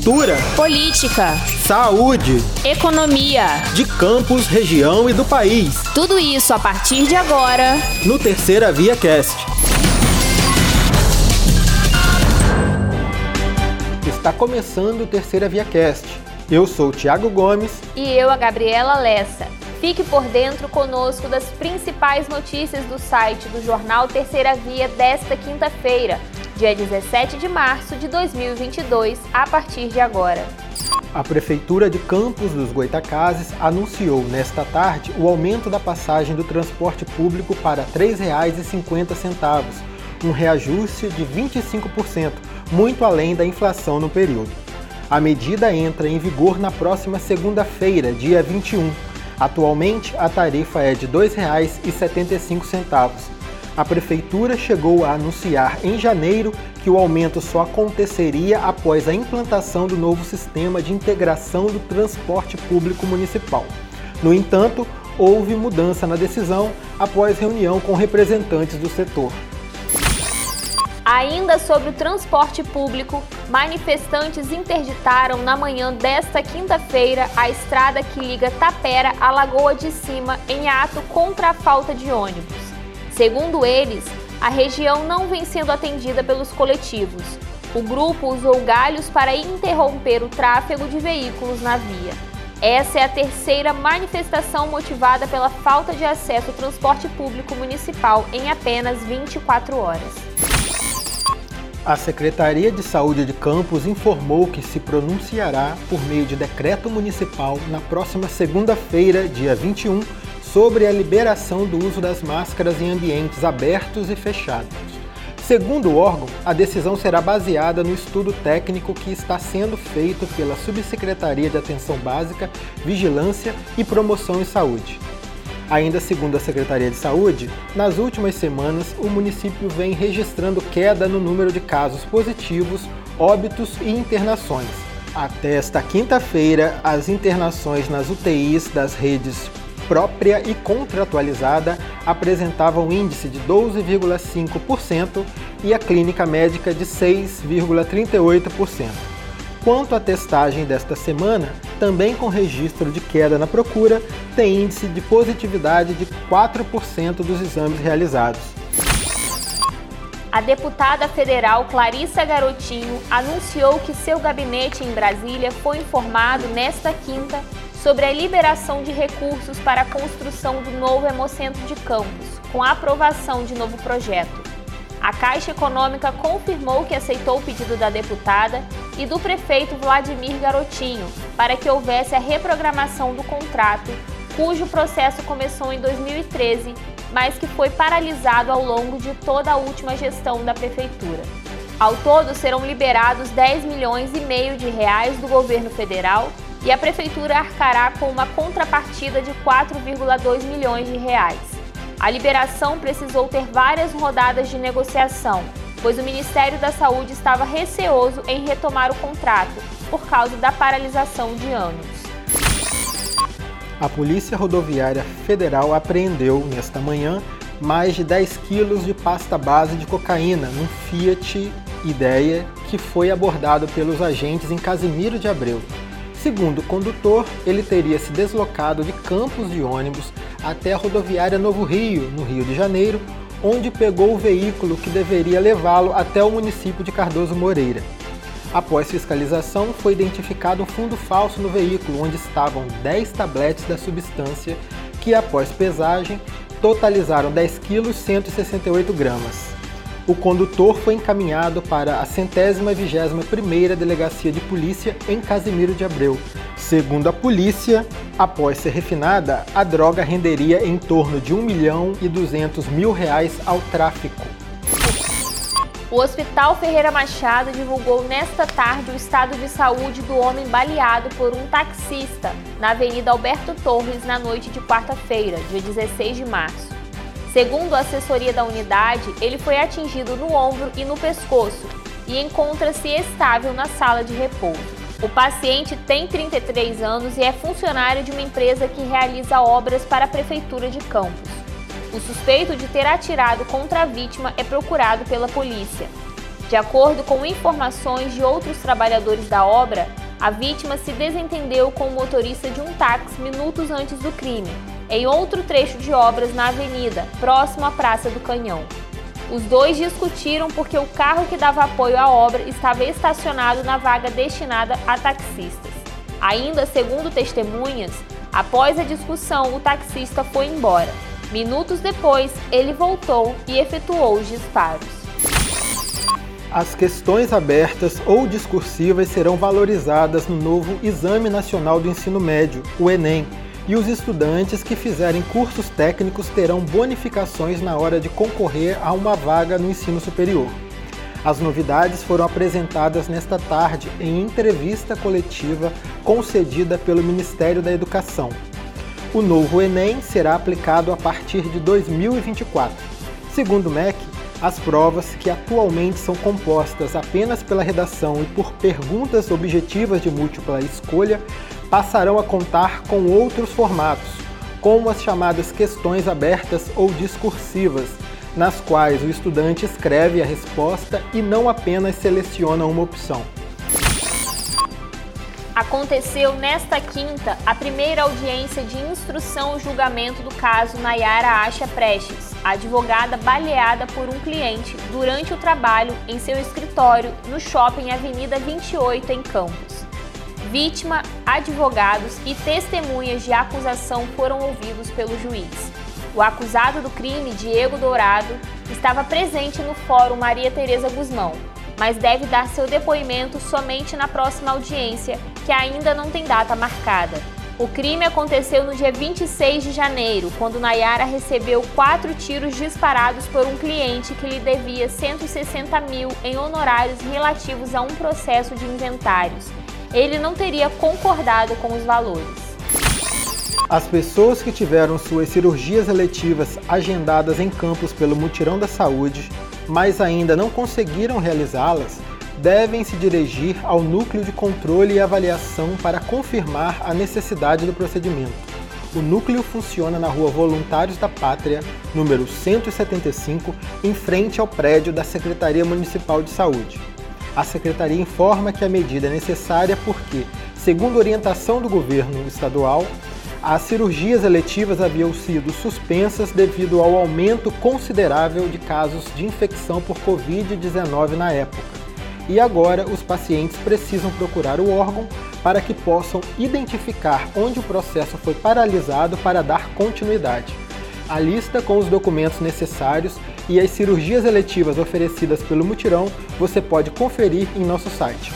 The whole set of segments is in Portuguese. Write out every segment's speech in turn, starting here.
cultura, política, saúde, economia, de campos, região e do país. Tudo isso a partir de agora no Terceira Via Cast. Está começando o Terceira Via Cast. Eu sou o Thiago Gomes e eu a Gabriela Lessa. Fique por dentro conosco das principais notícias do site do jornal Terceira Via desta quinta-feira, dia 17 de março de 2022, a partir de agora. A Prefeitura de Campos dos Goitacazes anunciou nesta tarde o aumento da passagem do transporte público para R$ 3,50, um reajuste de 25%, muito além da inflação no período. A medida entra em vigor na próxima segunda-feira, dia 21. Atualmente, a tarifa é de R$ 2,75 a Prefeitura chegou a anunciar em janeiro que o aumento só aconteceria após a implantação do novo sistema de integração do transporte público municipal. No entanto, houve mudança na decisão após reunião com representantes do setor. Ainda sobre o transporte público, manifestantes interditaram na manhã desta quinta-feira a estrada que liga Tapera à Lagoa de Cima em ato contra a falta de ônibus. Segundo eles, a região não vem sendo atendida pelos coletivos. O grupo usou galhos para interromper o tráfego de veículos na via. Essa é a terceira manifestação motivada pela falta de acesso ao transporte público municipal em apenas 24 horas. A Secretaria de Saúde de Campos informou que se pronunciará por meio de decreto municipal na próxima segunda-feira, dia 21, sobre a liberação do uso das máscaras em ambientes abertos e fechados. Segundo o órgão, a decisão será baseada no estudo técnico que está sendo feito pela Subsecretaria de Atenção Básica, Vigilância e Promoção em Saúde. Ainda segundo a Secretaria de Saúde, nas últimas semanas o município vem registrando queda no número de casos positivos, óbitos e internações. Até esta quinta-feira, as internações nas UTIs das redes própria e contratualizada apresentava um índice de 12,5% e a clínica médica de 6,38%. Quanto à testagem desta semana, também com registro de queda na procura, tem índice de positividade de 4% dos exames realizados. A deputada federal Clarissa Garotinho anunciou que seu gabinete em Brasília foi informado nesta quinta sobre a liberação de recursos para a construção do novo Hemocentro de Campos, com a aprovação de novo projeto. A Caixa Econômica confirmou que aceitou o pedido da deputada e do prefeito Vladimir Garotinho para que houvesse a reprogramação do contrato, cujo processo começou em 2013, mas que foi paralisado ao longo de toda a última gestão da prefeitura. Ao todo, serão liberados 10 milhões e meio de reais do governo federal e a prefeitura arcará com uma contrapartida de 4,2 milhões de reais. A liberação precisou ter várias rodadas de negociação, pois o Ministério da Saúde estava receoso em retomar o contrato por causa da paralisação de anos. A Polícia Rodoviária Federal apreendeu nesta manhã mais de 10 quilos de pasta base de cocaína num Fiat Ideia que foi abordado pelos agentes em Casimiro de Abreu. Segundo o condutor, ele teria se deslocado de Campos de ônibus até a rodoviária Novo Rio, no Rio de Janeiro, onde pegou o veículo que deveria levá-lo até o município de Cardoso Moreira. Após fiscalização, foi identificado um fundo falso no veículo, onde estavam 10 tabletes da substância que, após pesagem, totalizaram 10 kg 168 gramas. O condutor foi encaminhado para a centésima vigésima primeira delegacia de polícia em Casimiro de Abreu. Segundo a polícia, após ser refinada, a droga renderia em torno de 1 milhão e 200 mil reais ao tráfico. O Hospital Ferreira Machado divulgou nesta tarde o estado de saúde do homem baleado por um taxista na Avenida Alberto Torres na noite de quarta-feira, dia 16 de março. Segundo a assessoria da unidade, ele foi atingido no ombro e no pescoço e encontra-se estável na sala de repouso. O paciente tem 33 anos e é funcionário de uma empresa que realiza obras para a Prefeitura de Campos. O suspeito de ter atirado contra a vítima é procurado pela polícia. De acordo com informações de outros trabalhadores da obra, a vítima se desentendeu com o motorista de um táxi minutos antes do crime, em outro trecho de obras na avenida, próximo à Praça do Canhão. Os dois discutiram porque o carro que dava apoio à obra estava estacionado na vaga destinada a taxistas. Ainda segundo testemunhas, após a discussão, o taxista foi embora. Minutos depois, ele voltou e efetuou os disparos. As questões abertas ou discursivas serão valorizadas no novo Exame Nacional do Ensino Médio, o Enem, e os estudantes que fizerem cursos técnicos terão bonificações na hora de concorrer a uma vaga no ensino superior. As novidades foram apresentadas nesta tarde em entrevista coletiva concedida pelo Ministério da Educação. O novo Enem será aplicado a partir de 2024. Segundo o MEC, as provas, que atualmente são compostas apenas pela redação e por perguntas objetivas de múltipla escolha, passarão a contar com outros formatos, como as chamadas questões abertas ou discursivas, nas quais o estudante escreve a resposta e não apenas seleciona uma opção. Aconteceu nesta quinta a primeira audiência de instrução e julgamento do caso Nayara Acha Prestes, advogada baleada por um cliente durante o trabalho em seu escritório no shopping Avenida 28, em Campos. Vítima, advogados e testemunhas de acusação foram ouvidos pelo juiz. O acusado do crime, Diego Dourado, estava presente no Fórum Maria Tereza Guzmão, mas deve dar seu depoimento somente na próxima audiência, que ainda não tem data marcada. O crime aconteceu no dia 26 de janeiro, quando Nayara recebeu quatro tiros disparados por um cliente que lhe devia 160 mil em honorários relativos a um processo de inventários. Ele não teria concordado com os valores. As pessoas que tiveram suas cirurgias eletivas agendadas em campos pelo Mutirão da Saúde mas ainda não conseguiram realizá-las, devem se dirigir ao núcleo de controle e avaliação para confirmar a necessidade do procedimento. O núcleo funciona na Rua Voluntários da Pátria, número 175, em frente ao prédio da Secretaria Municipal de Saúde. A secretaria informa que a medida é necessária porque, segundo orientação do governo estadual, as cirurgias eletivas haviam sido suspensas devido ao aumento considerável de casos de infecção por Covid-19 na época. E agora os pacientes precisam procurar o órgão para que possam identificar onde o processo foi paralisado para dar continuidade. A lista com os documentos necessários e as cirurgias eletivas oferecidas pelo mutirão você pode conferir em nosso site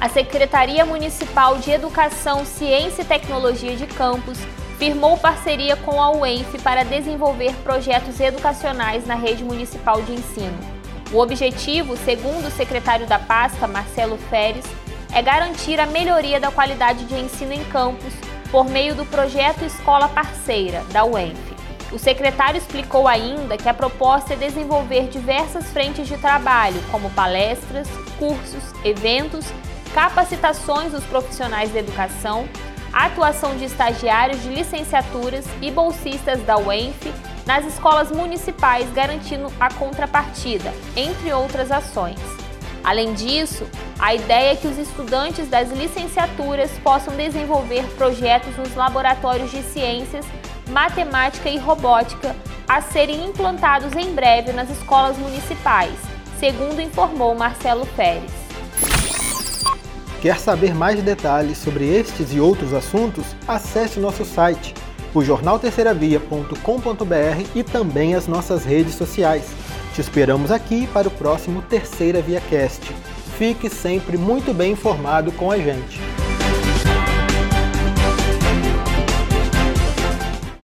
a Secretaria Municipal de Educação, Ciência e Tecnologia de Campos firmou parceria com a UENF para desenvolver projetos educacionais na rede municipal de ensino. O objetivo, segundo o secretário da pasta, Marcelo Feres, é garantir a melhoria da qualidade de ensino em campos por meio do projeto Escola Parceira, da UENF. O secretário explicou ainda que a proposta é desenvolver diversas frentes de trabalho, como palestras, cursos, eventos capacitações dos profissionais da educação, atuação de estagiários de licenciaturas e bolsistas da UENF nas escolas municipais, garantindo a contrapartida, entre outras ações. Além disso, a ideia é que os estudantes das licenciaturas possam desenvolver projetos nos laboratórios de ciências, matemática e robótica a serem implantados em breve nas escolas municipais, segundo informou Marcelo Pérez. Quer saber mais detalhes sobre estes e outros assuntos? Acesse nosso site, o jornalterceiravia.com.br e também as nossas redes sociais. Te esperamos aqui para o próximo Terceira Via Cast. Fique sempre muito bem informado com a gente.